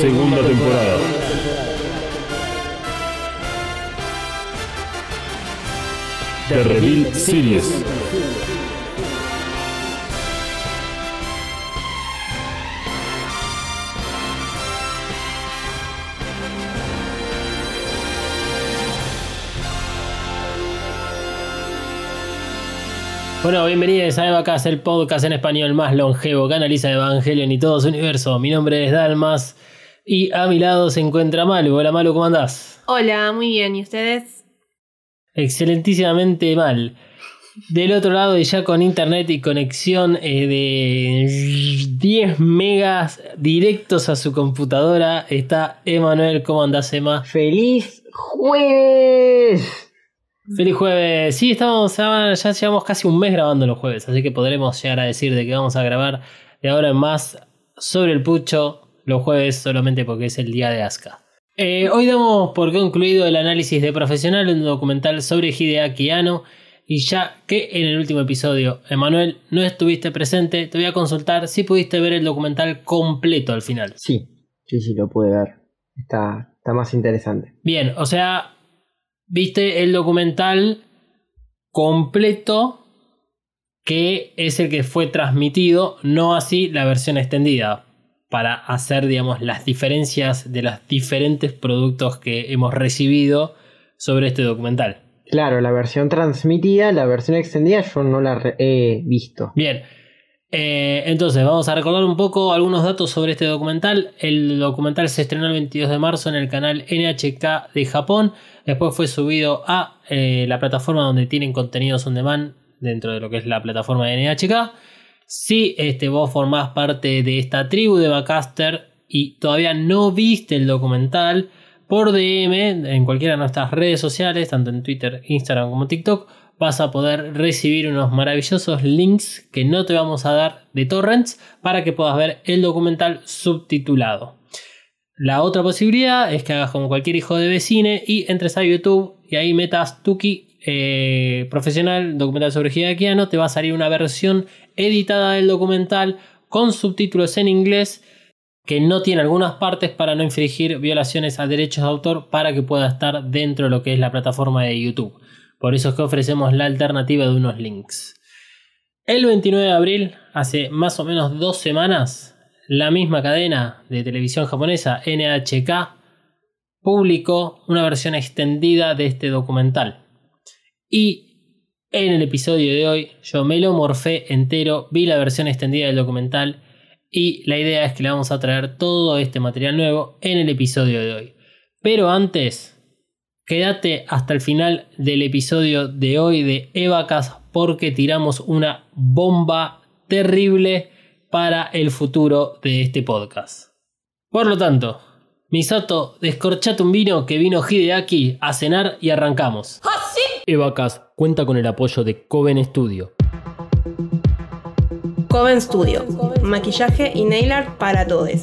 Segunda temporada. The Reveal Series. Bueno, bienvenidos a Evacast, el podcast en español más longevo que analiza Evangelion y todo su universo. Mi nombre es Dalmas y a mi lado se encuentra Malu. Hola Malu, ¿cómo andás? Hola, muy bien. ¿Y ustedes? Excelentísimamente mal. Del otro lado y ya con internet y conexión eh, de 10 megas directos a su computadora está Emanuel. ¿Cómo andás, Emma? ¡Feliz jueves! Feliz jueves. Sí, estamos, ya ya llevamos casi un mes grabando los jueves, así que podremos llegar a decir de que vamos a grabar de ahora en más sobre el pucho los jueves solamente porque es el día de Asuka. Eh, hoy damos por concluido el análisis de Profesional, un documental sobre Hideaki Anno. Y ya que en el último episodio, Emanuel, no estuviste presente, te voy a consultar si pudiste ver el documental completo al final. Sí, sí, sí, lo pude ver. Está, está más interesante. Bien, o sea, viste el documental completo que es el que fue transmitido, no así la versión extendida, para hacer, digamos, las diferencias de los diferentes productos que hemos recibido sobre este documental. Claro, la versión transmitida, la versión extendida yo no la he visto. Bien, eh, entonces vamos a recordar un poco algunos datos sobre este documental. El documental se estrenó el 22 de marzo en el canal NHK de Japón. Después fue subido a eh, la plataforma donde tienen contenidos on demand dentro de lo que es la plataforma de NHK. Si este, vos formás parte de esta tribu de Bacaster y todavía no viste el documental, por DM en cualquiera de nuestras redes sociales, tanto en Twitter, Instagram como TikTok, vas a poder recibir unos maravillosos links que no te vamos a dar de torrents para que puedas ver el documental subtitulado. La otra posibilidad es que hagas como cualquier hijo de vecine y entres a YouTube y ahí metas Tuki eh, profesional, documental sobre Hideaki Anno, te va a salir una versión editada del documental con subtítulos en inglés que no tiene algunas partes para no infringir violaciones a derechos de autor para que pueda estar dentro de lo que es la plataforma de YouTube. Por eso es que ofrecemos la alternativa de unos links. El 29 de abril, hace más o menos dos semanas, la misma cadena de televisión japonesa NHK publicó una versión extendida de este documental. Y en el episodio de hoy yo me lo morfé entero, vi la versión extendida del documental y la idea es que le vamos a traer todo este material nuevo en el episodio de hoy. Pero antes, quédate hasta el final del episodio de hoy de Evacas porque tiramos una bomba terrible para el futuro de este podcast. Por lo tanto, Misato, descorchate un vino que vino Hideaki a cenar y arrancamos. Evacas cuenta con el apoyo de Coven Studio. Coven Studio. Maquillaje y nail art para todos.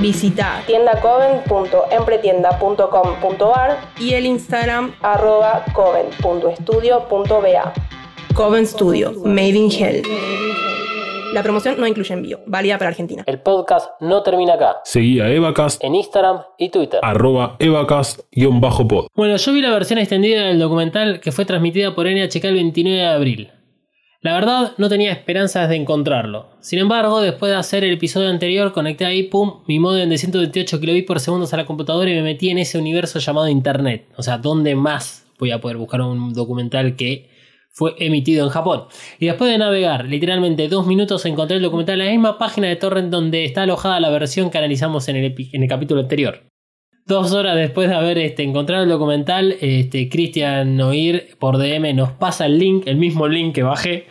Visita tiendacoven.empretienda.com.ar y el Instagram arroba coven.estudio.ba. Coven Studio, Made in Hell. La promoción no incluye envío, válida para Argentina. El podcast no termina acá. Seguí a Evacast, En Instagram y Twitter. arroba Evacast-pod. Bueno, yo vi la versión extendida del documental que fue transmitida por NHK el 29 de abril. La verdad, no tenía esperanzas de encontrarlo. Sin embargo, después de hacer el episodio anterior, conecté ahí, pum, mi modem de 128 kilobits por segundo a la computadora y me metí en ese universo llamado Internet. O sea, ¿dónde más voy a poder buscar un documental que fue emitido en Japón. Y después de navegar literalmente dos minutos encontré el documental en la misma página de Torrent donde está alojada la versión que analizamos en el, en el capítulo anterior. Dos horas después de haber este, encontrado el documental, este, Cristian Oir por DM nos pasa el link, el mismo link que bajé.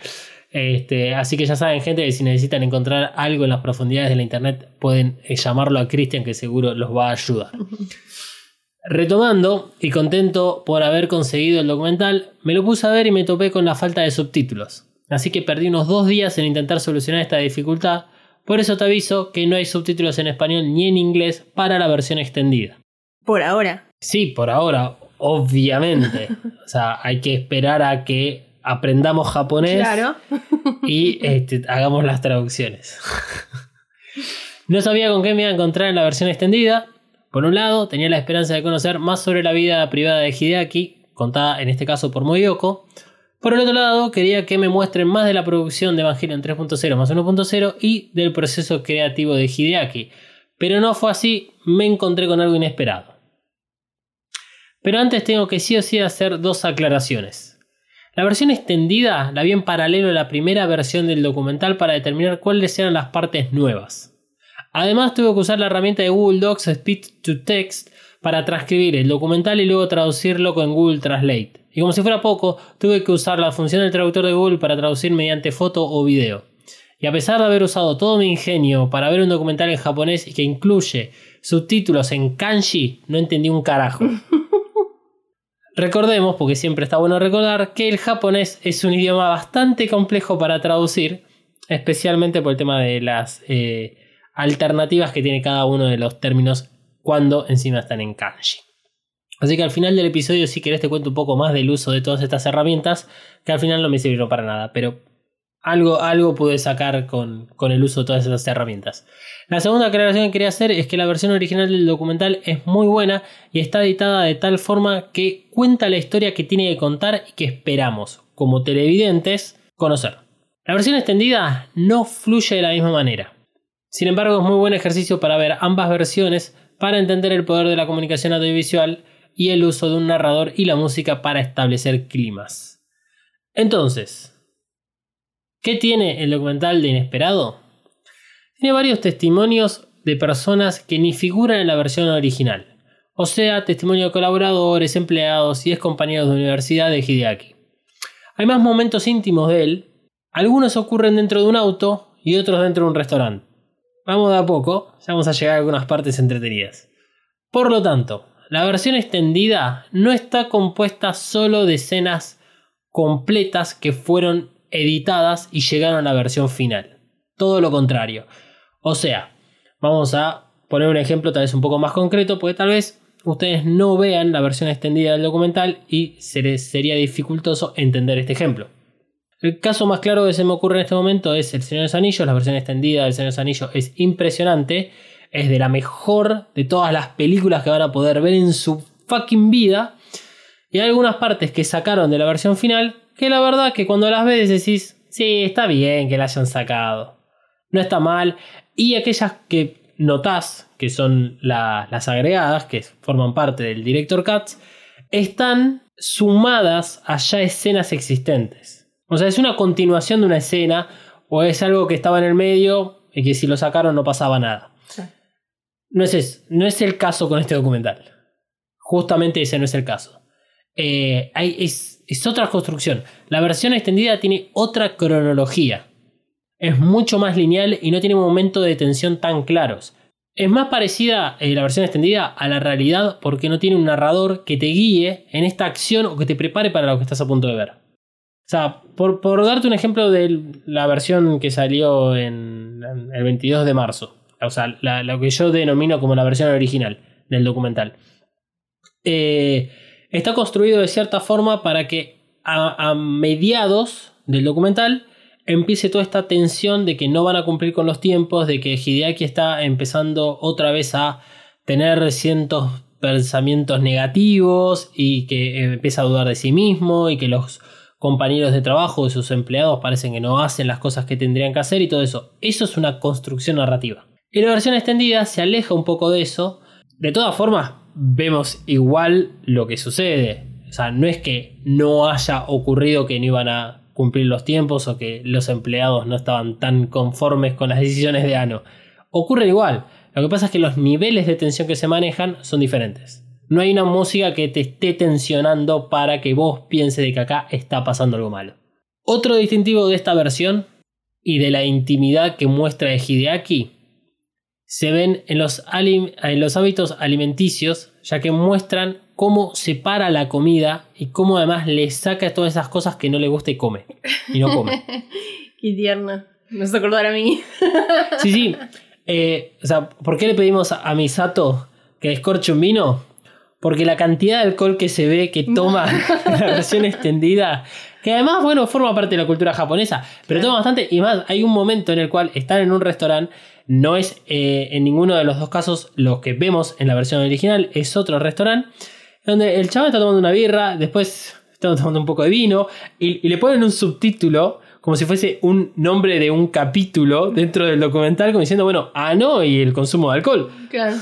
Este, así que ya saben, gente, que si necesitan encontrar algo en las profundidades de la internet, pueden eh, llamarlo a Cristian, que seguro los va a ayudar. Retomando y contento por haber conseguido el documental, me lo puse a ver y me topé con la falta de subtítulos. Así que perdí unos dos días en intentar solucionar esta dificultad. Por eso te aviso que no hay subtítulos en español ni en inglés para la versión extendida. Por ahora. Sí, por ahora, obviamente. O sea, hay que esperar a que aprendamos japonés Claro. y este, hagamos las traducciones. no sabía con qué me iba a encontrar en la versión extendida. Por un lado, tenía la esperanza de conocer más sobre la vida privada de Hideaki, contada en este caso por Moyoko. Por el otro lado, quería que me muestren más de la producción de Evangelion 3.0 más 1.0 y del proceso creativo de Hideaki. Pero no fue así, me encontré con algo inesperado. Pero antes tengo que sí o sí hacer dos aclaraciones. La versión extendida la vi en paralelo a la primera versión del documental para determinar cuáles eran las partes nuevas. Además tuve que usar la herramienta de Google Docs Speech to Text para transcribir el documental y luego traducirlo con Google Translate. Y como si fuera poco, tuve que usar la función del traductor de Google para traducir mediante foto o video. Y a pesar de haber usado todo mi ingenio para ver un documental en japonés que incluye subtítulos en kanji, no entendí un carajo. Recordemos, porque siempre está bueno recordar, que el japonés es un idioma bastante complejo para traducir, especialmente por el tema de las eh, alternativas que tiene cada uno de los términos cuando encima están en kanji. Así que al final del episodio, si querés, te cuento un poco más del uso de todas estas herramientas, que al final no me sirvieron para nada, pero algo, algo pude sacar con, con el uso de todas esas herramientas. La segunda aclaración que quería hacer es que la versión original del documental es muy buena y está editada de tal forma que cuenta la historia que tiene que contar y que esperamos, como televidentes, conocer. La versión extendida no fluye de la misma manera. Sin embargo, es muy buen ejercicio para ver ambas versiones para entender el poder de la comunicación audiovisual y el uso de un narrador y la música para establecer climas. Entonces, ¿qué tiene el documental de inesperado? Tiene varios testimonios de personas que ni figuran en la versión original, o sea, testimonio de colaboradores, empleados y ex compañeros de universidad de Hideaki. Hay más momentos íntimos de él, algunos ocurren dentro de un auto y otros dentro de un restaurante. Vamos de a poco, ya vamos a llegar a algunas partes entretenidas. Por lo tanto, la versión extendida no está compuesta solo de escenas completas que fueron editadas y llegaron a la versión final. Todo lo contrario. O sea, vamos a poner un ejemplo tal vez un poco más concreto, porque tal vez ustedes no vean la versión extendida del documental y se les sería dificultoso entender este ejemplo. El caso más claro que se me ocurre en este momento es El Señor de los Anillos. La versión extendida del Señor de los Anillos es impresionante. Es de la mejor de todas las películas que van a poder ver en su fucking vida. Y hay algunas partes que sacaron de la versión final que la verdad que cuando las ves decís, sí, está bien que la hayan sacado. No está mal. Y aquellas que notás, que son la- las agregadas, que forman parte del Director Cuts, están sumadas a ya escenas existentes. O sea, es una continuación de una escena o es algo que estaba en el medio y que si lo sacaron no pasaba nada. Sí. No es, no es el caso con este documental. Justamente ese no es el caso. Eh, hay- es, es otra construcción. La versión extendida tiene otra cronología. Es mucho más lineal y no tiene momentos de tensión tan claros. Es más parecida eh, la versión extendida a la realidad porque no tiene un narrador que te guíe en esta acción o que te prepare para lo que estás a punto de ver. O sea, por, por darte un ejemplo de la versión que salió en, el 22 de marzo. O sea, la- lo que yo denomino como la versión original del documental. Eh, está construido de cierta forma para que a mediados del documental empiece toda esta tensión de que no van a cumplir con los tiempos, de que Hideaki está empezando otra vez a tener cientos pensamientos negativos y que empieza a dudar de sí mismo y que los compañeros de trabajo de sus empleados parecen que no hacen las cosas que tendrían que hacer y todo eso. Eso es una construcción narrativa. Y la versión extendida se aleja un poco de eso. De todas formas, vemos igual lo que sucede. O sea, no es que no haya ocurrido que no iban a cumplir los tiempos o que los empleados no estaban tan conformes con las decisiones de Ano. Ocurre igual. Lo que pasa es que los niveles de tensión que se manejan son diferentes. No hay una música que te esté tensionando para que vos pienses de que acá está pasando algo malo. Otro distintivo de esta versión y de la intimidad que muestra de Hideaki se ven en los, en los hábitos alimenticios, ya que muestran cómo separa la comida y cómo además le saca todas esas cosas que no le gusta y come. Y no come. Qué tierna. Me hace acordar a mí. Sí, sí. Eh, o sea, ¿por qué le pedimos a Misato que descorche un vino? Porque la cantidad de alcohol que se ve que toma en la versión extendida, que además, bueno, forma parte de la cultura japonesa, pero toma bastante. Y más, hay un momento en el cual están en un restaurante, no es eh, en ninguno de los dos casos lo que vemos en la versión original, es otro restaurante, donde el chaval está tomando una birra, después está tomando un poco de vino, y, y le ponen un subtítulo como si fuese un nombre de un capítulo dentro del documental, como diciendo, bueno, ah, no, y el consumo de alcohol. Claro.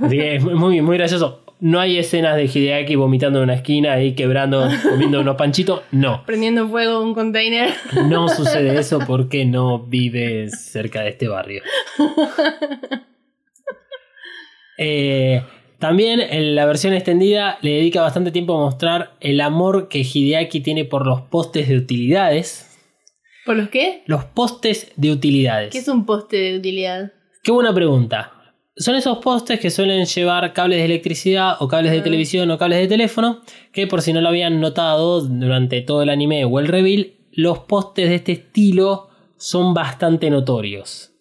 Así que es muy, muy gracioso. No hay escenas de Hideaki vomitando en una esquina ahí quebrando, comiendo unos panchitos. No, Prendiendo fuego un container. no sucede eso porque no vive cerca de este barrio. Eh, también en la versión extendida le dedica bastante tiempo a mostrar el amor que Hideaki tiene por los postes de utilidades. ¿Por los qué? Los postes de utilidades. ¿Qué es un poste de utilidad? Qué buena pregunta. Son esos postes que suelen llevar cables de electricidad o cables de Ah. televisión o cables de teléfono, que por si no lo habían notado durante todo el anime o el reveal, los postes de este estilo son bastante notorios.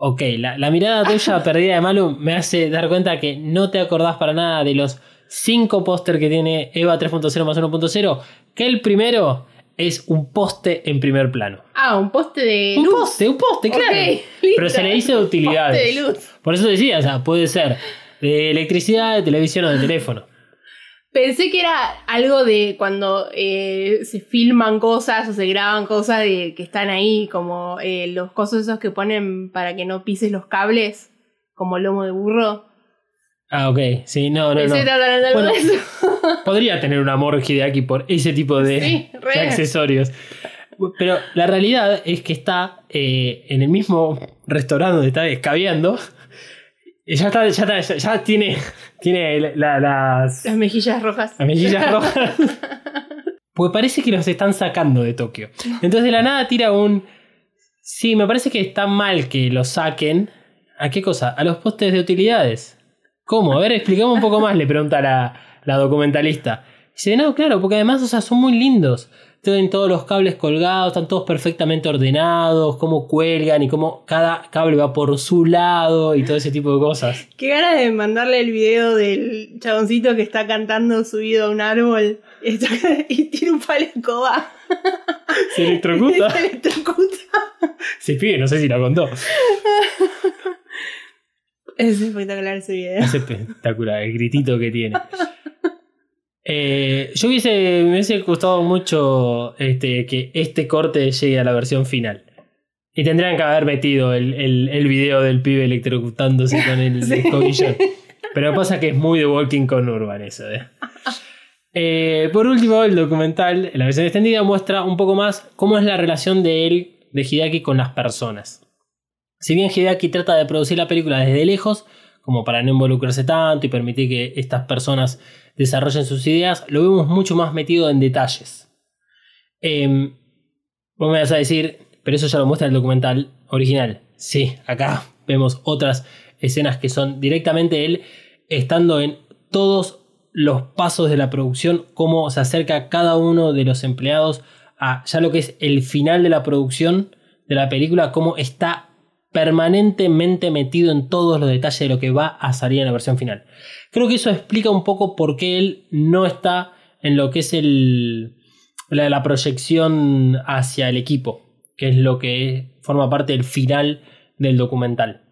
Ok, la, la mirada tuya perdida de Malu me hace dar cuenta que no te acordás para nada de los 5 póster que tiene EVA 3.0 más 1.0, que el primero es un poste en primer plano. Ah, un poste de Un luz. poste, un poste, claro. listo. Pero se le dice de utilidades. Poste de luz. Por eso decía, o sea, puede ser de electricidad, de televisión o de teléfono. Pensé que era algo de cuando eh, se filman cosas o se graban cosas de que están ahí, como eh, los cosos esos que ponen para que no pises los cables, como lomo de burro. Ah, ok. Sí, no, no, Pensé no. de Bueno, de eso. Podría tener un amor Hideaki por ese tipo de, Sí, de accesorios. Pero la realidad es que está eh, en el mismo restaurante donde está escabeando. Ya está, ya, está- ya- ya tiene, tiene la- las, Las mejillas rojas. Las mejillas rojas. Pues parece que los están sacando de Tokio. Entonces de la nada tira un... Sí, me parece que está mal que los saquen. ¿A qué cosa? A los postes de utilidades. ¿Cómo? A ver, explicame un poco más, le pregunta la, la documentalista. No, claro, porque además, o sea, son muy lindos. Tienen todos los cables colgados, están todos perfectamente ordenados, cómo cuelgan y cómo cada cable va por su lado y todo ese tipo de cosas. Qué ganas de mandarle el video del chaboncito que está cantando subido a un árbol y, tiene un palo escoba. Se electrocuta. se electrocuta. Se pibe, no sé si la contó. Es espectacular ese video. Es espectacular, el gritito que tiene. Eh, yo hubiese, me hubiese gustado mucho este, que este corte llegue a la versión final. Y tendrían que haber metido el, el, el video del pibe electrocutándose con el Sí. escobillón. Pero pasa que es muy de Walking con Urban eso. ¿eh? Eh, por último, el documental, en la versión extendida, muestra un poco más cómo es la relación de él, de Hideaki, con las personas. Si bien Hideaki trata de producir la película desde lejos, como para no involucrarse tanto y permitir que estas personas desarrollen sus ideas, lo vemos mucho más metido en detalles. Em, vos me vas a decir, pero eso ya lo muestra el documental original. Sí, acá vemos otras escenas que son directamente él estando en todos los pasos de la producción, cómo se acerca cada uno de los empleados a ya lo que es el final de la producción de la película, cómo está permanentemente metido en todos los detalles de lo que va a salir en la versión final. Creo que eso explica un poco por qué él no está en lo que es el, la, la proyección hacia el equipo, que es lo que forma parte del final del documental.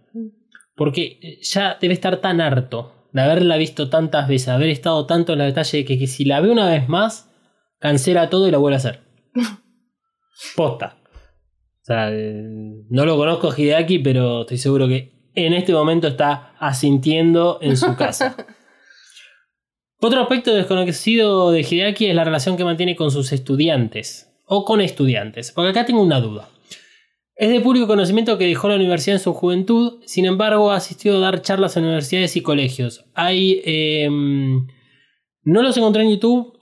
Porque ya debe estar tan harto de haberla visto tantas veces, haber estado tanto en el detalle que, que si la ve una vez más, cancela todo y la vuelve a hacer. Posta. O sea, no lo conozco a Hideaki, pero estoy seguro que en este momento está asintiendo en su casa. Otro aspecto desconocido de Hideaki es la relación que mantiene con sus estudiantes o con estudiantes, porque acá tengo una duda. Es de público conocimiento que dejó la universidad en su juventud, sin embargo ha asistido a dar charlas en universidades y colegios. Hay... em, no los encontré en YouTube,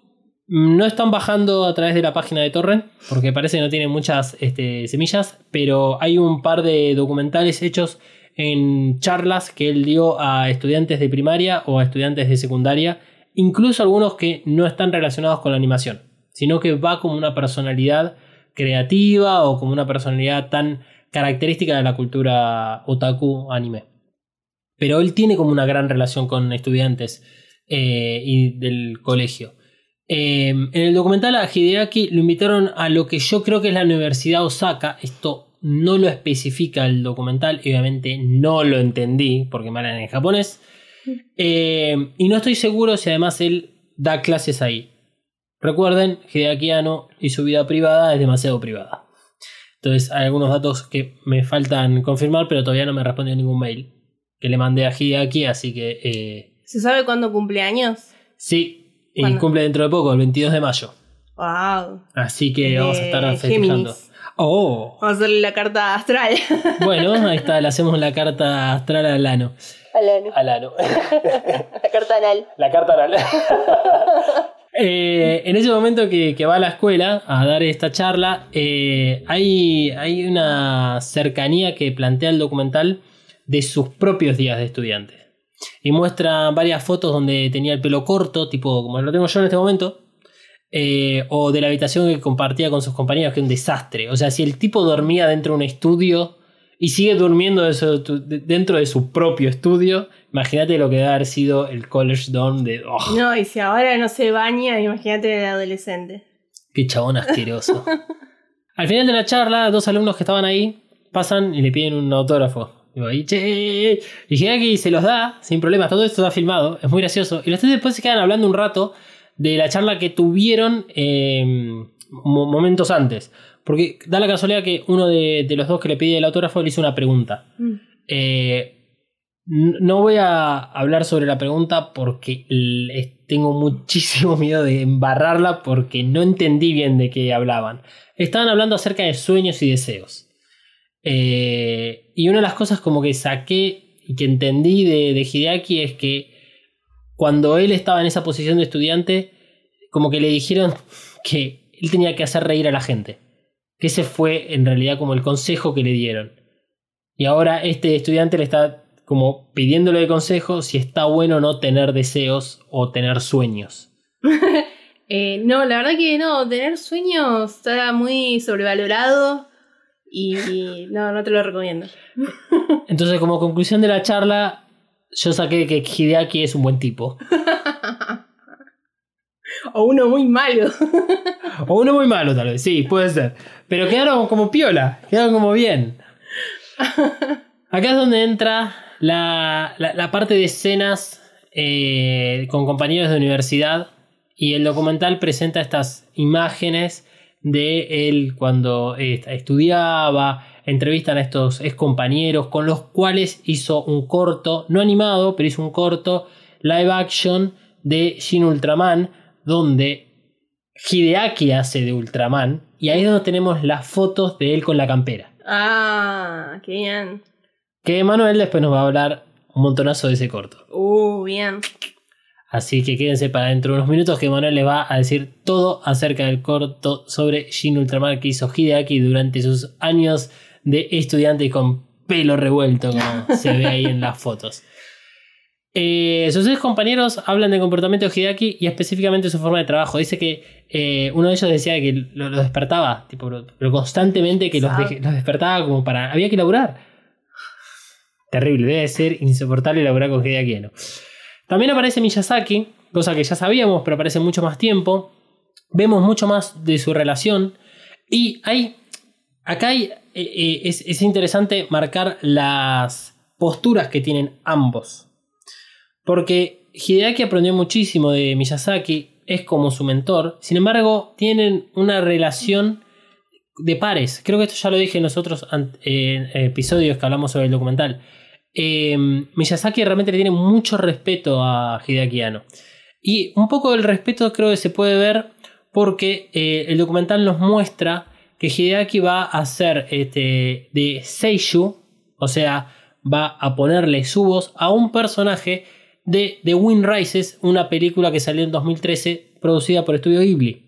no están bajando a través de la página de Torrent, porque parece que no tienen muchas este, semillas, pero hay un par de documentales hechos en charlas que él dio a estudiantes de primaria o a estudiantes de secundaria, incluso algunos que no están relacionados con la animación, sino que va como una personalidad creativa o como una personalidad tan característica de la cultura otaku anime. Pero él tiene como una gran relación con estudiantes eh, y del colegio. Eh, en el documental a Hideaki lo invitaron a lo que yo creo que es la Universidad Osaka. Esto no lo especifica el documental, y obviamente no lo entendí porque me hablan en japonés. Eh, y no estoy seguro si además él da clases ahí. Recuerden, Hideaki Anno y su vida privada es demasiado privada. Entonces hay algunos datos que me faltan confirmar, pero todavía no me respondió ningún mail que le mandé a Hideaki, así que eh, ¿Se sabe cuándo cumple años? Y cumple dentro de poco, el 22 de mayo. Wow. Así que vamos a estar festejando. Géminis. Oh, Vamos a hacerle la carta astral. bueno, ahí está, le hacemos la carta astral al ano. Al ano. la carta anal. La carta anal. Eh, en ese momento que, que va a la escuela a dar esta charla, eh, hay, hay una cercanía que plantea el documental de sus propios días de estudiante. Y muestra varias fotos donde tenía el pelo corto, tipo como lo tengo yo en este momento, eh, o de la habitación que compartía con sus compañeros, que es un desastre. O sea, si el tipo dormía dentro de un estudio y sigue durmiendo de su- de- dentro de su propio estudio, imagínate lo que debe haber sido el college dorm de... oh, No, y si ahora no se baña, imagínate el adolescente. Qué chabón asqueroso. Al final de la charla, dos alumnos que estaban ahí pasan y le piden un autógrafo. Digo, ahí, che. Y Hideaki se los da sin problemas. Todo esto está filmado. Es muy gracioso. Y los tres después se quedan hablando un rato de la charla que tuvieron eh, mo- momentos antes. Porque da la casualidad que uno de, de los dos que le pide el autógrafo le hizo una pregunta. Mm. Eh, no voy a hablar sobre la pregunta porque tengo muchísimo miedo de embarrarla porque no entendí bien de qué hablaban. Estaban hablando acerca de sueños y deseos. Eh, y una de las cosas como que saqué y que entendí de, de Hideaki es que cuando él estaba en esa posición de estudiante, como que le dijeron que él tenía que hacer reír a la gente. Que ese fue en realidad como el consejo que le dieron. Y ahora este estudiante le está como pidiéndole de consejo si está bueno no tener deseos o tener sueños. Eh, no, la verdad que no, tener sueños está muy sobrevalorado y no, no te lo recomiendo. Entonces como conclusión de la charla, yo saqué que Hideaki es un buen tipo. O uno muy malo. O uno muy malo tal vez, sí, puede ser. Pero quedaron como piola, quedaron como bien. Acá es donde entra la, la- la parte de escenas eh, con compañeros de universidad y el documental presenta estas imágenes de él cuando eh, estudiaba, entrevistan a estos ex compañeros con los cuales hizo un corto, no animado, pero hizo un corto live action de Shin Ultraman, donde Hideaki hace de Ultraman y ahí es donde tenemos las fotos de él con la campera. Ah, qué bien. Que Manuel después nos va a hablar un montonazo de ese corto. Uh, bien. Así que quédense para dentro de unos minutos que Manuel les va a decir todo acerca del corto sobre Shin Ultraman que hizo Hideaki durante sus años de estudiante y con pelo revuelto como se ve ahí en las fotos. Eh, sus ex compañeros hablan del comportamiento de Hideaki y específicamente su forma de trabajo. Dice que eh, uno de ellos decía que lo, lo despertaba, tipo, constantemente que los, de- los despertaba como para... Había que laburar. Terrible, debe ser insoportable laburar con Hideaki Anno. También aparece Miyazaki, cosa que ya sabíamos, pero aparece mucho más tiempo. Vemos mucho más de su relación. Y hay. Acá eh, eh, es, es interesante marcar las posturas que tienen ambos. Porque Hideaki aprendió muchísimo de Miyazaki, es como su mentor. Sin embargo, tienen una relación de pares. Creo que esto ya lo dije en los otros eh, episodios que hablamos sobre el documental. Eh, Miyazaki realmente le tiene mucho respeto a Hideaki Anno. Y un poco del respeto creo que se puede ver porque eh, el documental nos muestra que Hideaki va a hacer este, de Seishu, o sea, va a ponerle su voz a un personaje de The Wind Rises, una película que salió en 2013 producida por Estudio Ghibli.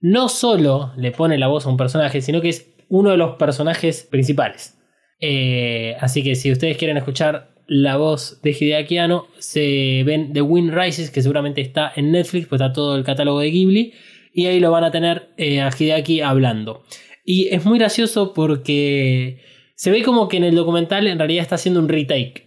No solo le pone la voz a un personaje, sino que es uno de los personajes principales. Eh, así que si ustedes quieren escuchar la voz de Hideaki Anno, se ven The Wind Rises, que seguramente está en Netflix, pues está todo el catálogo de Ghibli, y ahí lo van a tener eh, a Hideaki hablando. Y es muy gracioso porque se ve como que en el documental en realidad está haciendo un retake.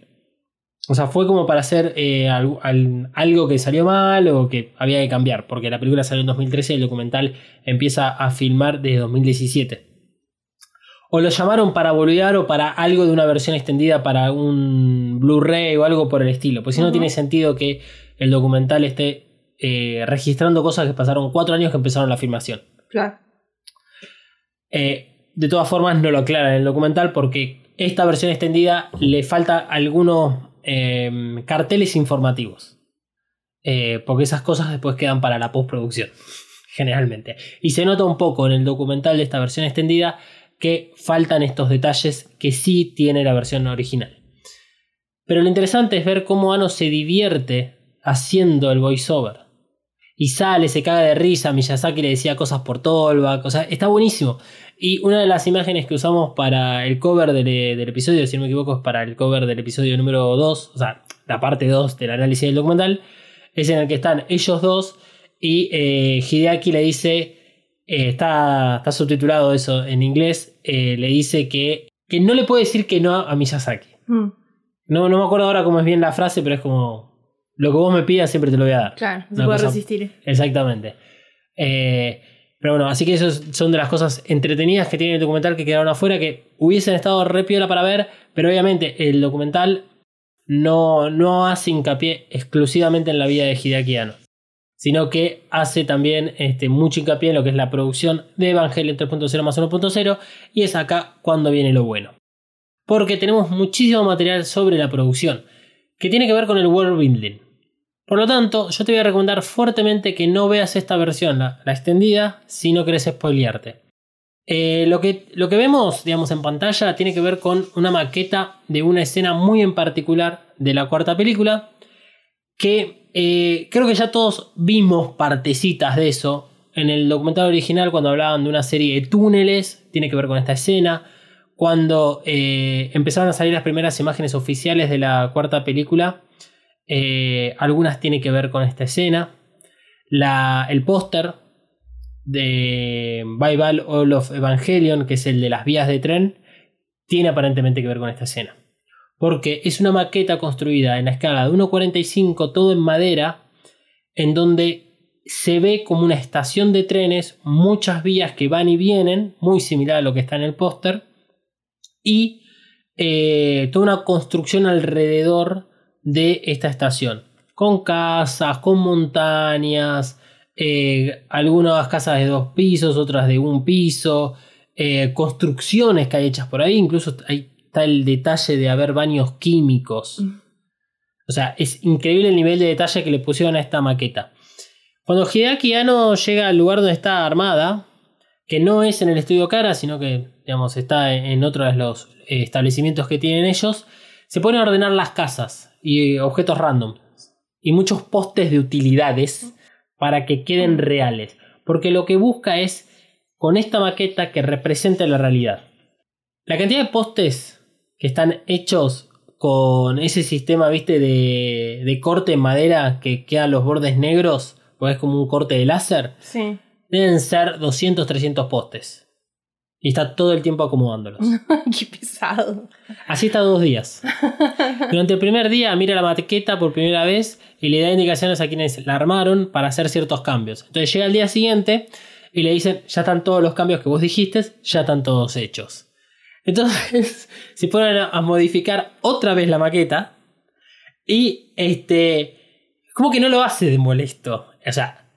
O sea, fue como para hacer eh, al- al- algo que salió mal o que había que cambiar, porque la película salió en 2013 y el documental empieza a filmar desde 2017. O lo llamaron para boludear o para algo de una versión extendida para un Blu-ray o algo por el estilo. Pues si no tiene sentido que el documental esté eh, registrando cosas que pasaron cuatro años que empezaron la filmación. Claro. Eh, de todas formas, no lo aclara en el documental porque esta versión extendida le falta algunos eh, carteles informativos. Eh, porque esas cosas después quedan para la postproducción, generalmente. Y se nota un poco en el documental de esta versión extendida que faltan estos detalles que sí tiene la versión original. Pero lo interesante es ver cómo Ano se divierte haciendo el voiceover. Y sale, se caga de risa, Miyazaki le decía cosas por Tolbach, o sea, está buenísimo. Y una de las imágenes que usamos para el cover del, del episodio, si no me equivoco, es para el cover del episodio número 2, o sea, la parte 2 del análisis del documental, es en el que están ellos dos y eh, Hideaki le dice, eh, está, está subtitulado eso en inglés, eh, le dice que, que no le puede decir que no a Miyazaki. Mm, No, no me acuerdo ahora cómo es bien la frase, pero es como, lo que vos me pidas siempre te lo voy a dar. claro, no cosa- resistir. Exactamente. Eh, pero bueno, así que esas son de las cosas entretenidas que tiene el documental que quedaron afuera, que hubiesen estado re piola para ver, pero obviamente el documental no, no hace hincapié exclusivamente en la vida de Hideaki Anno, sino que hace también este, mucho hincapié en lo que es la producción de Evangelion 3.0 más 1.0, y es acá cuando viene lo bueno. Porque tenemos muchísimo material sobre la producción, que tiene que ver con el world building. Por lo tanto, yo te voy a recomendar fuertemente que no veas esta versión, la, la extendida, si no querés spoilearte. Eh, lo, que, lo que vemos, digamos, en pantalla tiene que ver con una maqueta de una escena muy en particular de la cuarta película, que eh, creo que ya todos vimos partecitas de eso. En el documental original, cuando hablaban de una serie de túneles, tiene que ver con esta escena. Cuando eh, empezaron a salir las primeras imágenes oficiales de la cuarta película, eh, algunas tienen que ver con esta escena. La, el póster de Bible All of Evangelion, que es el de las vías de tren, tiene aparentemente que ver con esta escena. Porque es una maqueta construida en la escala de 1.45, todo en madera, en donde se ve como una estación de trenes, muchas vías que van y vienen, muy similar a lo que está en el póster, y eh, toda una construcción alrededor de esta estación, con casas, con montañas, eh, algunas casas de dos pisos, otras de un piso, eh, construcciones que hay hechas por ahí, incluso ahí está el detalle de haber baños químicos. O sea, es increíble el nivel de detalle que le pusieron a esta maqueta. Cuando Hideaki Anno llega al lugar donde está armada, que no es en el estudio Cara, sino que digamos, está en otro de los eh, establecimientos que tienen ellos, se pone a ordenar las casas y objetos random y muchos postes de utilidades para que queden reales. Porque lo que busca es con esta maqueta que represente la realidad. La cantidad de postes que están hechos con ese sistema, viste, de, de corte en madera que quedan los bordes negros, pues es como un corte de láser, Sí. deben ser 200, 300 postes. Y está todo el tiempo acomodándolos. Qué pesado. Así está dos días. Durante el primer día mira la maqueta por primera vez y le da indicaciones a quienes la armaron para hacer ciertos cambios. Entonces llega el día siguiente y le dicen, ya están todos los cambios que vos dijiste, ya están todos hechos. Entonces se ponen a modificar otra vez la maqueta y este... Como que no lo hace de molesto. O sea,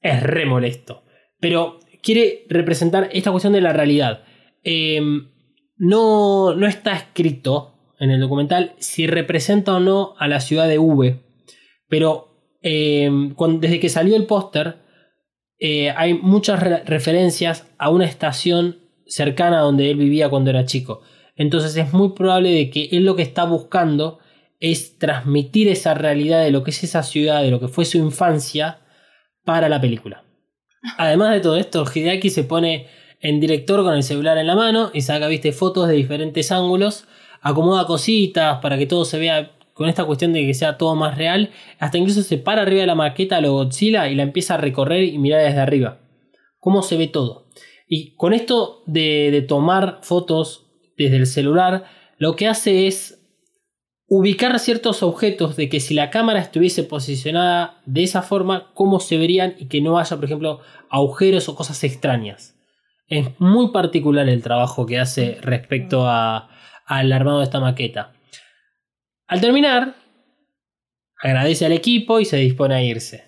es re molesto. Pero quiere representar esta cuestión de la realidad. Eh, no, no está escrito en el documental si representa o no a la ciudad de V, pero cuando- desde que salió el póster, eh, hay muchas re- referencias a una estación cercana a donde él vivía cuando era chico. Entonces es muy probable de que él lo que está buscando es transmitir esa realidad de lo que es esa ciudad, de lo que fue su infancia, para la película. Además de todo esto, Hideaki se pone en director con el celular en la mano y saca, viste, fotos de diferentes ángulos, acomoda cositas para que todo se vea con esta cuestión de que sea todo más real, hasta incluso se para arriba de la maqueta a lo Godzilla y la empieza a recorrer y mirar desde arriba. Cómo se ve todo. Y con esto de, de tomar fotos desde el celular, lo que hace es ubicar ciertos objetos de que si la cámara estuviese posicionada de esa forma, cómo se verían y que no haya, por ejemplo, agujeros o cosas extrañas. Es muy particular el trabajo que hace respecto a- al armado de esta maqueta. Al terminar, agradece al equipo y se dispone a irse.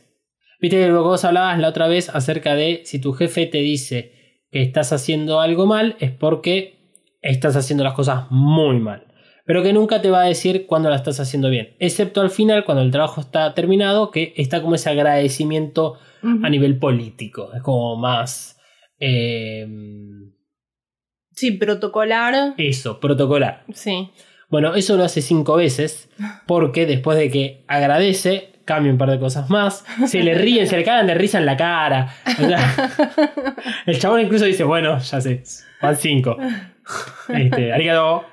Viste que lo que vos hablabas la otra vez acerca de si tu jefe te dice estás haciendo algo mal, es porque estás haciendo las cosas muy mal. Pero que nunca te va a decir cuando la estás haciendo bien. Excepto al final, cuando el trabajo está terminado, que está como ese agradecimiento a nivel político. Es como más. eh, Sí, protocolar. eso, protocolar. Sí. Bueno, eso lo hace cinco veces. Porque después de que agradece, cambia un par de cosas más. Se le ríen, se le cagan de risa en la cara. O sea, el chabón incluso dice: Bueno, ya sé, van cinco. Este, arigato.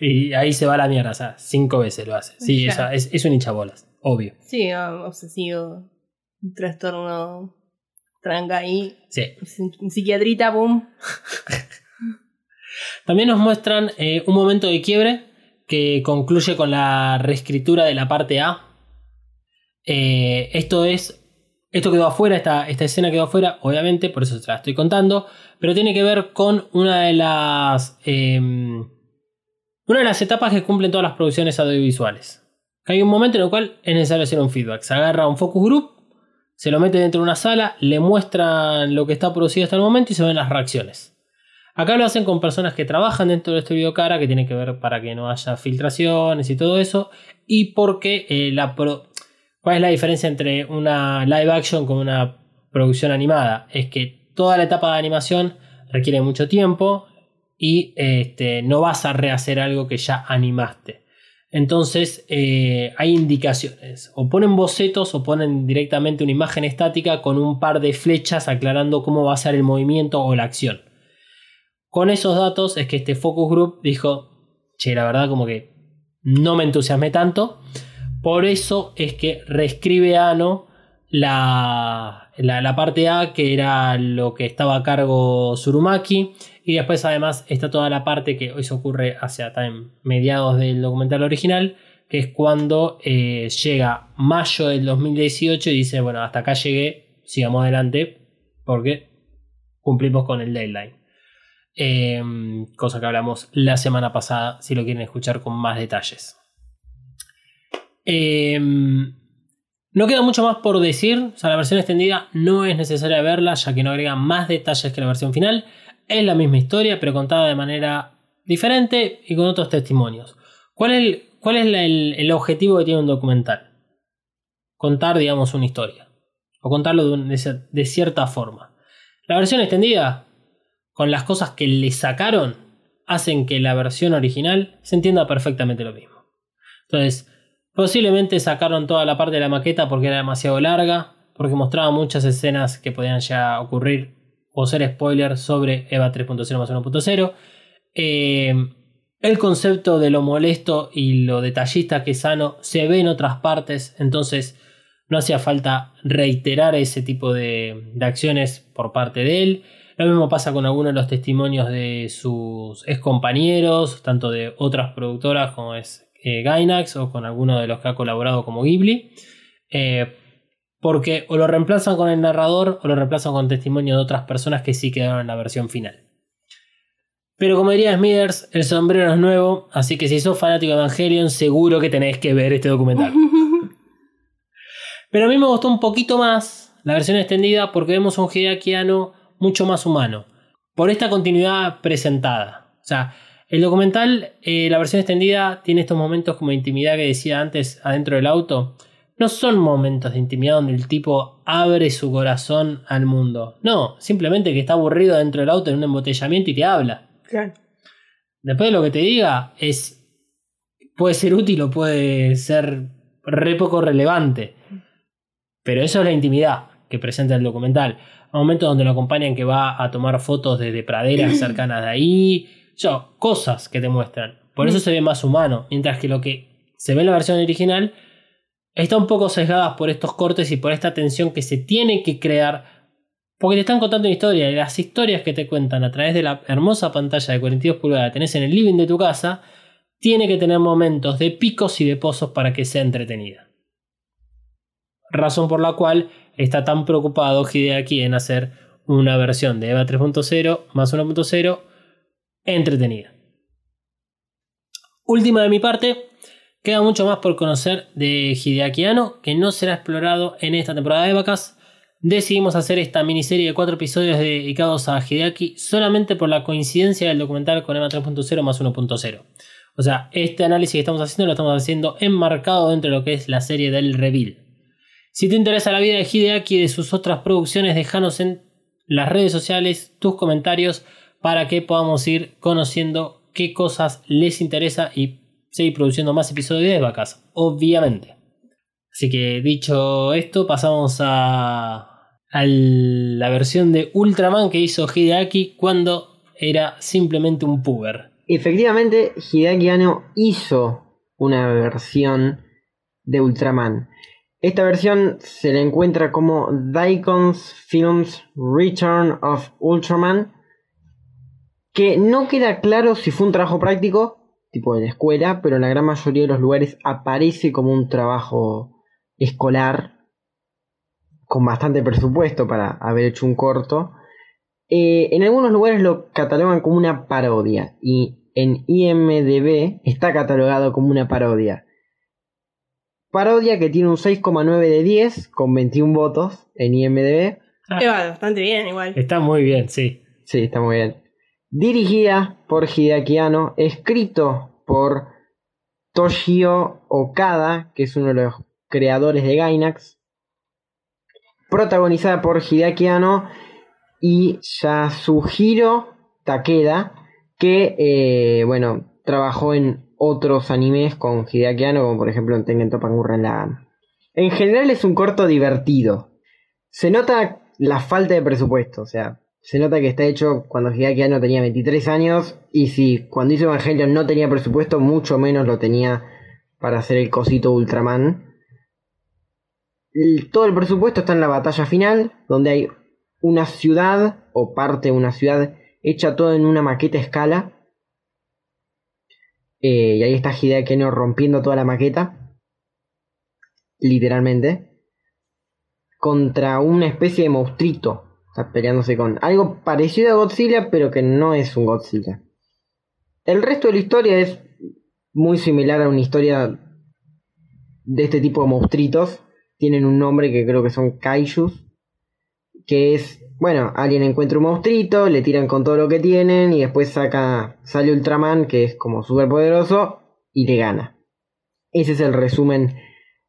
Y ahí se va la mierda. O sea, cinco veces lo hace. Sí, es, es un hinchabolas, obvio. Sí, obsesivo. Un trastorno. Tranca ahí. Sí. Psi- Psiquiatrita, boom. También nos muestran eh, un momento de quiebre que concluye con la reescritura de la parte A. Eh, esto es. Esto quedó afuera, esta, esta escena quedó afuera, obviamente, por eso te la estoy contando. Pero tiene que ver con una de las. eh, una de las etapas que cumplen todas las producciones audiovisuales. Hay un momento en el cual es necesario hacer un feedback. Se agarra un focus group, se lo mete dentro de una sala, le muestran lo que está producido hasta el momento y se ven las reacciones. Acá lo hacen con personas que trabajan dentro de este videocara, que tiene que ver para que no haya filtraciones y todo eso. Y porque eh, la pro- ¿Cuál es la diferencia entre una live action con una producción animada? Es que toda la etapa de animación requiere mucho tiempo y este, no vas a rehacer algo que ya animaste. Entonces eh, hay indicaciones. O ponen bocetos o ponen directamente una imagen estática con un par de flechas aclarando cómo va a ser el movimiento o la acción. Con esos datos es que este focus group dijo, che, la verdad como que no me entusiasmé tanto. Por eso es que reescribe Ano la, la, parte A, que era lo que estaba a cargo Surumaki. Y después además está toda la parte que hoy se ocurre hacia también mediados del documental original, que es cuando eh, llega mayo del 2018 y dice, bueno, hasta acá llegué, sigamos adelante, porque cumplimos con el deadline. Eh, cosa que hablamos la semana pasada, si lo quieren escuchar con más detalles. Eh, no queda mucho más por decir, o sea, la versión extendida no es necesaria verla, ya que no agrega más detalles que la versión final. Es la misma historia, pero contada de manera diferente y con otros testimonios. ¿Cuál es el, cuál es el, objetivo que tiene un documental? Contar, digamos, una historia. O contarlo de, de cierta forma. La versión extendida, con las cosas que le sacaron, hacen que la versión original se entienda perfectamente lo mismo. Entonces, posiblemente sacaron toda la parte de la maqueta porque era demasiado larga, porque mostraba muchas escenas que podían ya ocurrir o ser spoilers sobre EVA 3.0 más 1.0. Eh, el concepto de lo molesto y lo detallista que es Sano se ve en otras partes, entonces no hacía falta reiterar ese tipo de, de acciones por parte de él. Lo mismo pasa con algunos de los testimonios de sus ex compañeros, tanto de otras productoras como es eh, Gainax o con alguno de los que ha colaborado como Ghibli. Eh, porque o lo reemplazan con el narrador o lo reemplazan con testimonio de otras personas que sí quedaron en la versión final. Pero como diría Smithers, el sombrero es nuevo, así que si sos fanático de Evangelion, seguro que tenés que ver este documental. Pero a mí me gustó un poquito más la versión extendida porque vemos un Hideaki Anno mucho más humano. Por esta continuidad presentada. O sea, el documental, eh, la versión extendida, tiene estos momentos como intimidad que decía antes adentro del auto. no son momentos de intimidad donde el tipo abre su corazón al mundo. No, simplemente que está aburrido dentro del auto en un embotellamiento y te habla. Claro. Después de lo que te diga, es. puede ser útil o puede ser re poco relevante. Pero eso es la intimidad que presenta el documental. Hay momentos donde lo acompañan que va a tomar fotos de, de praderas cercanas de ahí. Yo, cosas que te muestran. Por eso se ve más humano. Mientras que lo que se ve en la versión original está un poco sesgada por estos cortes y por esta tensión que se tiene que crear. Porque te están contando una historia y las historias que te cuentan a través de la hermosa pantalla de 42 pulgadas que tenés en el living de tu casa, tiene que tener momentos de picos y de pozos para que sea entretenida. Razón por la cual está tan preocupado Hideaki en hacer una versión de EVA 3.0 más 1.0 entretenida. Última de mi parte, queda mucho más por conocer de Hideaki Anno que no será explorado en esta temporada de vacas. Decidimos hacer esta miniserie de cuatro episodios dedicados a Hideaki solamente por la coincidencia del documental con EVA 3.0 más 1.0. O sea, este análisis que estamos haciendo lo estamos haciendo enmarcado dentro de lo que es la serie del Reveal. Si te interesa la vida de Hideaki y de sus otras producciones, déjanos en las redes sociales tus comentarios para que podamos ir conociendo qué cosas les interesa y seguir produciendo más episodios de vacas, obviamente. Así que dicho esto, pasamos a, a la versión de Ultraman que hizo Hideaki cuando era simplemente un puber. Efectivamente, Hideaki Anno hizo una versión de Ultraman. Esta versión se la encuentra como Daikon's Films Return of Ultraman, que no queda claro si fue un trabajo práctico, tipo de la escuela, pero en la gran mayoría de los lugares aparece como un trabajo escolar, con bastante presupuesto para haber hecho un corto. Eh, en algunos lugares lo catalogan como una parodia, y en IMDB está catalogado como una parodia. Parodia que tiene un 6,9 de 10 con 21 votos en IMDB. Que va bastante bien, igual. Está muy bien, sí. Sí, está muy bien. Dirigida por Hideaki Anno, escrito por Toshio Okada, que es uno de los creadores de Gainax. Protagonizada por Hideaki Anno y Yasuhiro Takeda, que, eh, bueno, trabajó en otros animes con Hideaki Anno, como por ejemplo en Tengen Toppa Gurren Lagann. En general es un corto divertido. Se nota la falta de presupuesto, o sea, se nota que está hecho cuando Hideaki Anno tenía 23 años y si cuando hizo Evangelion no tenía presupuesto, mucho menos lo tenía para hacer el cosito Ultraman. Todo el presupuesto está en la batalla final, donde hay una ciudad o parte de una ciudad hecha todo en una maqueta a escala. Eh, y ahí está Hideaki Anno rompiendo toda la maqueta. Literalmente. Contra una especie de monstruito. Está peleándose con algo parecido a Godzilla, pero que no es un Godzilla. El resto de la historia es muy similar a una historia de este tipo de monstruitos. Tienen un nombre que creo que son Kaijus. Que es, bueno, alguien encuentra un monstruito, le tiran con todo lo que tienen y después saca, sale Ultraman, que es como súper poderoso, y le gana. Ese es el resumen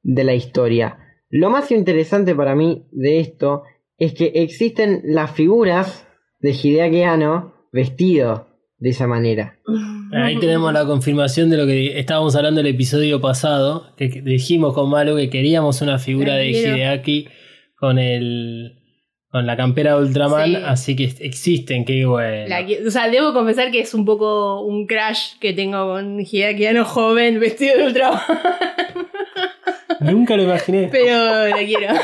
de la historia. Lo más interesante para mí de esto es que existen las figuras de Hideaki Anno vestido de esa manera. Ahí tenemos la confirmación de lo que estábamos hablando el episodio pasado, que dijimos con Malo que queríamos una figura de. Hideaki con el con la campera de Ultraman, Sí. así que existen, qué bueno. La o sea, debo confesar que es un poco un crash que tengo con Hideaki Anno joven vestido de Ultraman. Nunca lo imaginé. Pero la quiero.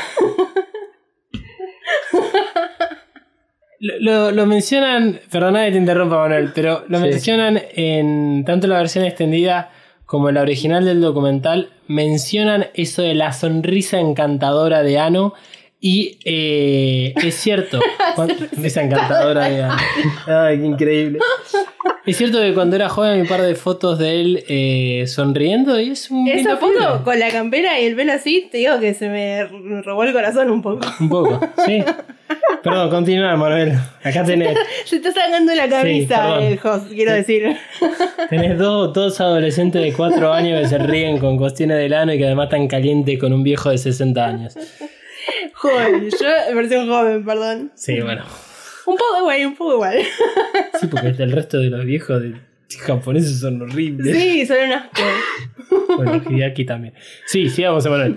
Lo, lo- mencionan, perdona que te interrumpa Manuel, pero lo Sí. mencionan en tanto la versión extendida como en la original del documental, mencionan eso de la sonrisa encantadora de Ano y eh, es cierto, sonrisa encantadora de Ano. Ay, qué increíble. Es cierto que cuando era joven hay un par de fotos de él eh, sonriendo y es un. Esa foto con la campera y el pelo así, te digo que se me robó el corazón un poco. Un poco, sí. Perdón, continúa, Manuel. Acá tenés, Se está sacando la camisa perdón. el host, quiero decir. tenés dos, dos adolescentes de 4 años que se ríen con cuestiones del ano y que además están calientes con un viejo de 60 años. Joven, yo versión joven, perdón. Sí, bueno. Un poco igual, un poco igual. Sí, porque el resto de los viejos de japoneses son horribles. Sí, son un asco. Bueno, Hideaki también. Sí, sigamos, Manuel.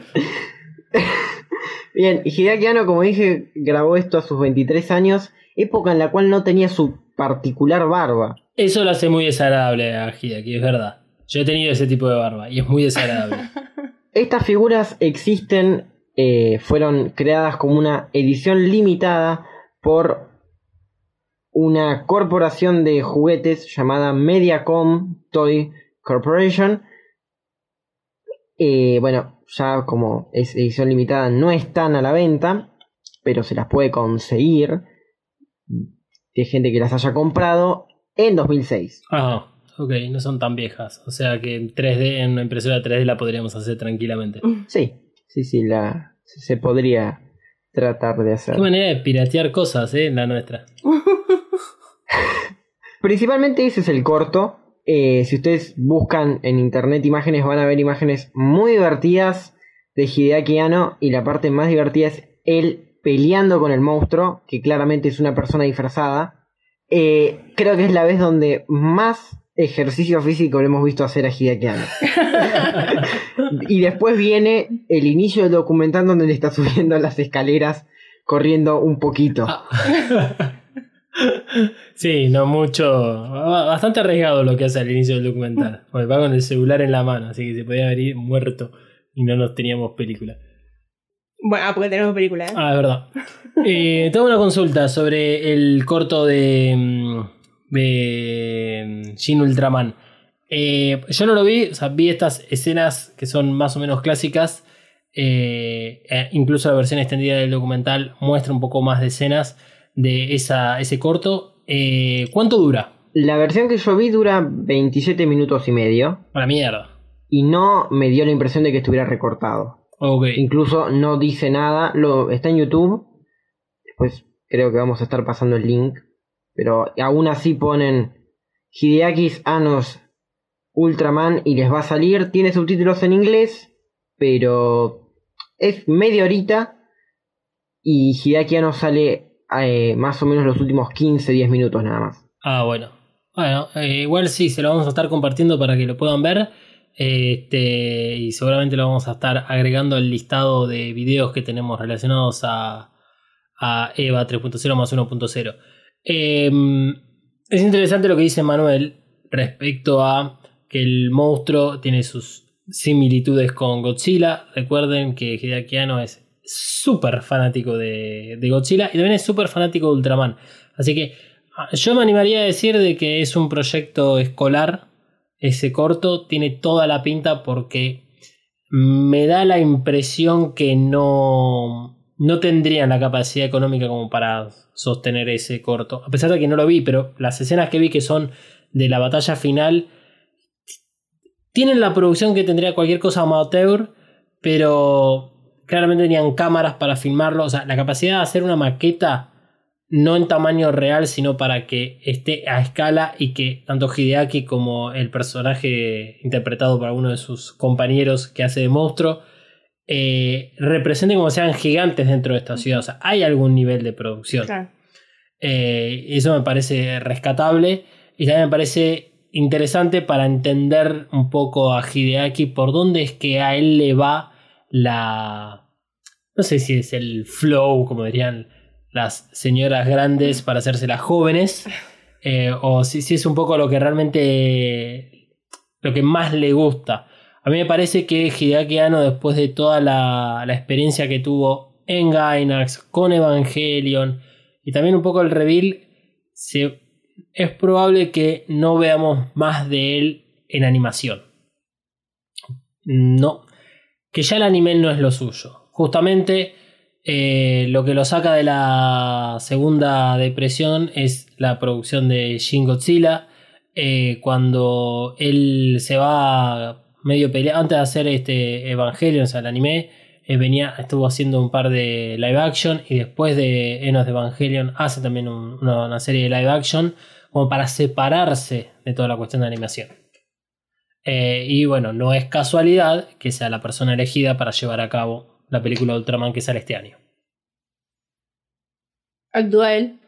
Bien, y Hideaki Anno, como dije, grabó esto a sus 23 años, época en la cual no tenía su particular barba. Eso lo hace muy desagradable a Hideaki, es verdad. Yo he tenido ese tipo de barba y es muy desagradable. Estas figuras existen, eh, fueron creadas como una edición limitada por una corporación de juguetes llamada Mediacom Toy Corporation. Eh, bueno, ya como es edición limitada no están a la venta, pero se las puede conseguir de gente que las haya comprado en 2006. Ah, ok, no son tan viejas. O sea que en 3D, en una impresora 3D la podríamos hacer tranquilamente. Sí, sí, sí, la, se podría tratar de hacer. Qué manera de piratear cosas, eh, la nuestra. Principalmente ese es el corto. Eh, si ustedes buscan en internet imágenes, van a ver imágenes muy divertidas de Hideaki Anno. Y la parte más divertida es él peleando con el monstruo, que claramente es una persona disfrazada. Eh, creo que es la vez donde más ejercicio físico le hemos visto hacer a Hideaki Anno. y después viene el inicio del documental donde le está subiendo las escaleras, corriendo un poquito. Sí, no mucho. Bastante arriesgado lo que hace al inicio del documental. Porque va con el celular en la mano, así que se podía haber ido muerto y no nos teníamos película. Bueno, ah, porque tenemos película, ¿eh? Ah, es verdad. Eh, tengo una consulta sobre el corto de, mm, de Shin Ultraman. Eh, yo no lo vi, o sea, vi estas escenas que son más o menos clásicas. Eh, eh, incluso la versión extendida del documental muestra un poco más de escenas de esa, ese corto. Eh, ¿Cuánto dura? La versión que yo vi dura 27 minutos y medio. A la mierda. y no me dio la impresión de que estuviera recortado. Ok. Incluso no dice nada, lo, está en YouTube. Después creo que vamos a estar pasando el link. Pero aún así ponen Hideakis Anos Ultraman y les va a salir. Tiene subtítulos en inglés, pero es media horita. Y Hideaki Anno sale eh, más o menos los últimos 15-10 minutos nada más. Ah, bueno. Bueno, eh, igual sí, se lo vamos a estar compartiendo para que lo puedan ver. Este, y seguramente lo vamos a estar agregando al listado de videos que tenemos relacionados a, a EVA 3.0 más 1.0. Em, es interesante lo que dice Manuel respecto a que el monstruo tiene sus similitudes con Godzilla. Recuerden que Hideaki Anno es súper fanático de, de Godzilla y también es súper fanático de Ultraman. Así que ah, yo me animaría a decir de que es un proyecto escolar. Ese corto tiene toda la pinta porque me da la impresión que no, no tendrían la capacidad económica como para sostener ese corto. A pesar de que no lo vi, pero las escenas que vi que son de la batalla final tienen la producción que tendría cualquier cosa amateur, pero claramente tenían cámaras para filmarlo. O sea, la capacidad de hacer una maqueta no en tamaño real, sino para que esté a escala y que tanto Hideaki como el personaje interpretado por alguno de sus compañeros que hace de monstruo eh, representen como sean gigantes dentro de esta ciudad. O sea, hay algún nivel de producción. Claro. Eh, eso me parece rescatable y también me parece interesante para entender un poco a Hideaki por dónde es que a él le va la... No sé si es el flow, como dirían las señoras grandes para hacerse las jóvenes, eh, o si, si es un poco lo que realmente... lo que más le gusta. A mí me parece que Hideaki Anno, después de toda la, la experiencia que tuvo en Gainax, con Evangelion, y también un poco el reveal, se, es probable que no veamos más de él en animación. No, que ya el anime no es lo suyo. Justamente eh, lo que lo saca de la segunda depresión es la producción de Shin Godzilla. eh, cuando él se va medio peleado, antes de hacer este Evangelion, o sea, el anime, eh, venía, estuvo haciendo un par de live action y después de Enos de Evangelion hace también un- una, una serie de live action como para separarse de toda la cuestión de animación. Eh, y bueno, no es casualidad que sea la persona elegida para llevar a cabo la película de Ultraman que sale este año. Actúa él.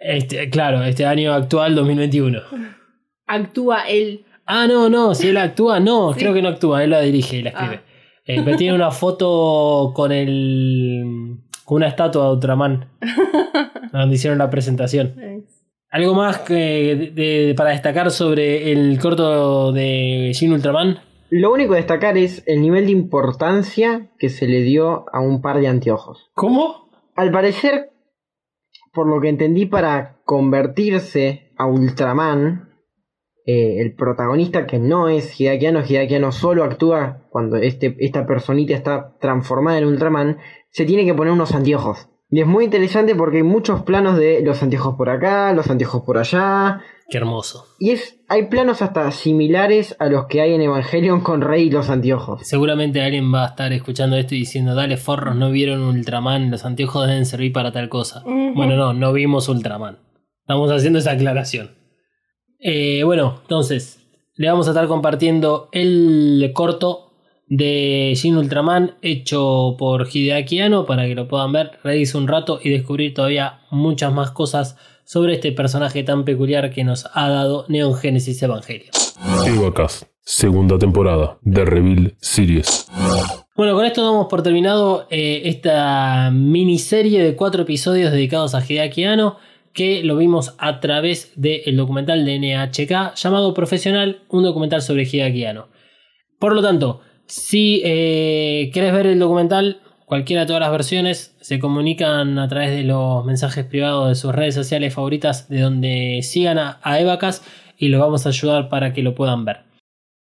Este, claro, este año actual 2021. Actúa él. Ah, no, no, si él actúa, no, Sí. creo que no actúa, él la dirige y la escribe. Eh, pero tiene una foto con el. con una estatua de Ultraman. donde hicieron la presentación. ¿Algo más que de- de- para destacar sobre el corto de Shin Ultraman? Lo único a destacar es el nivel de importancia que se le dio a un par de anteojos. ¿Cómo? Al parecer, por lo que entendí, para convertirse a Ultraman, eh, el protagonista que no es Hideaki Anno solo actúa cuando este, esta personita está transformada en Ultraman, se tiene que poner unos anteojos. Y es muy interesante porque hay muchos planos de los anteojos por acá, los anteojos por allá. Qué hermoso. Y es, hay planos hasta similares a los que hay en Evangelion con Rey y los anteojos. Seguramente alguien va a estar escuchando esto y diciendo, dale forros, no vieron Ultraman, los anteojos deben servir para tal cosa. Bueno, no, no vimos Ultraman. Estamos haciendo esa aclaración. Eh, bueno, entonces, le vamos a estar compartiendo el corto de Shin Ultraman hecho por Hideaki Anno para que lo puedan ver, reírse un rato y descubrir todavía muchas más cosas sobre este personaje tan peculiar que nos ha dado Neon Genesis Evangelion. Evacast, segunda temporada de Reveal Series. Bueno, con esto damos por terminado eh, esta miniserie de cuatro episodios dedicados a Hideaki Anno que lo vimos a través del documental de NHK llamado Profesional, un documental sobre Hideaki Anno. Por lo tanto, si eh, querés ver el documental, cualquiera de todas las versiones, se comunican a través de los mensajes privados de sus redes sociales favoritas, de donde sigan a, a Evacas y los vamos a ayudar para que lo puedan ver.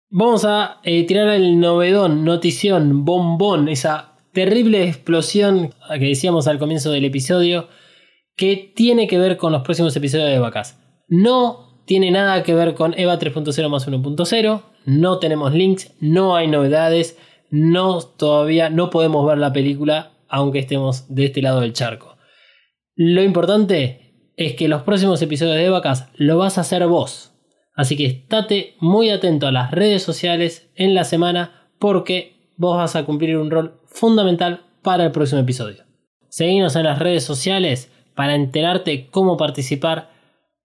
Vamos a eh, tirar el novedón, notición, bombón, esa terrible explosión que decíamos al comienzo del episodio, que tiene que ver con los próximos episodios de Vacas. No tiene nada que ver con EVA 3.0 más 1.0, no tenemos links, no hay novedades, no todavía no podemos ver la película aunque estemos de este lado del charco. Lo importante es que los próximos episodios de Vacas lo vas a hacer vos. Así que estate muy atento a las redes sociales en la semana porque vos vas a cumplir un rol fundamental para el próximo episodio. Seguinos en las redes sociales para enterarte cómo participar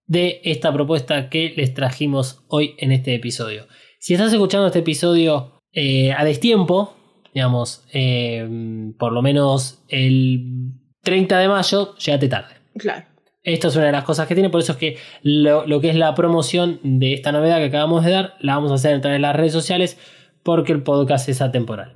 de esta propuesta que les trajimos hoy en este episodio. Si estás escuchando este episodio eh, a destiempo, digamos, eh, por lo menos el 30 de mayo, llegate tarde. Claro. Esto es una de las cosas que tiene, por eso es que lo, lo que es la promoción de esta novedad que acabamos de dar, la vamos a hacer a través de las redes sociales porque el podcast es atemporal.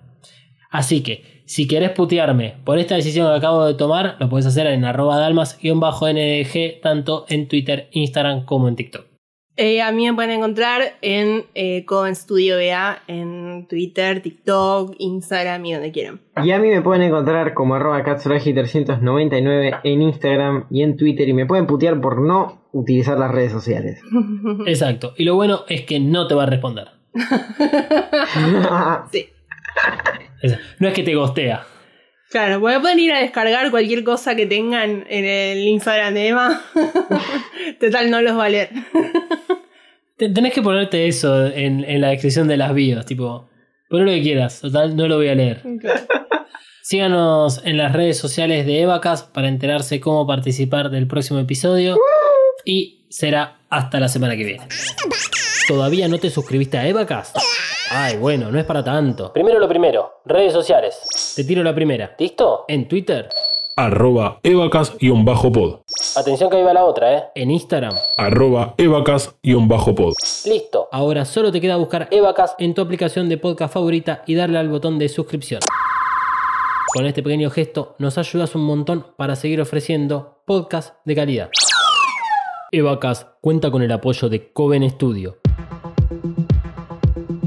Así que, si querés putearme por esta decisión que acabo de tomar, lo puedes hacer en arroba dalmas-ndg, tanto en Twitter, Instagram como en TikTok. Eh, a mí me pueden encontrar en eh, Coven Studio BA en Twitter, TikTok, Instagram y donde quieran. Y a mí me pueden encontrar como arroba katsuragi399 en Instagram y en Twitter y me pueden putear por no utilizar las redes sociales. Exacto. Y lo bueno es que no te va a responder. sí. No es que te gostea. Claro, porque pueden ir a descargar cualquier cosa que tengan en el Instagram de Emma. Total, no los va a leer. Te- Tenés que ponerte eso en, en la descripción de las bios, tipo, pon lo que quieras, total, no lo voy a leer. Síganos en las redes sociales de Evacas para enterarse cómo participar del próximo episodio. Y será hasta la semana que viene. ¿Todavía no te suscribiste a Evacas? Ay, bueno, no es para tanto. Primero lo primero, redes sociales. Te tiro la primera. ¿Listo? En Twitter. Arroba evacast-pod. Atención que ahí va la otra, ¿eh? En Instagram. Arroba. Listo. Ahora solo te queda buscar Evacas en tu aplicación de podcast favorita y darle al botón de suscripción. Con este pequeño gesto nos ayudas un montón para seguir ofreciendo podcast de calidad. Evacas cuenta con el apoyo de Coven Studio.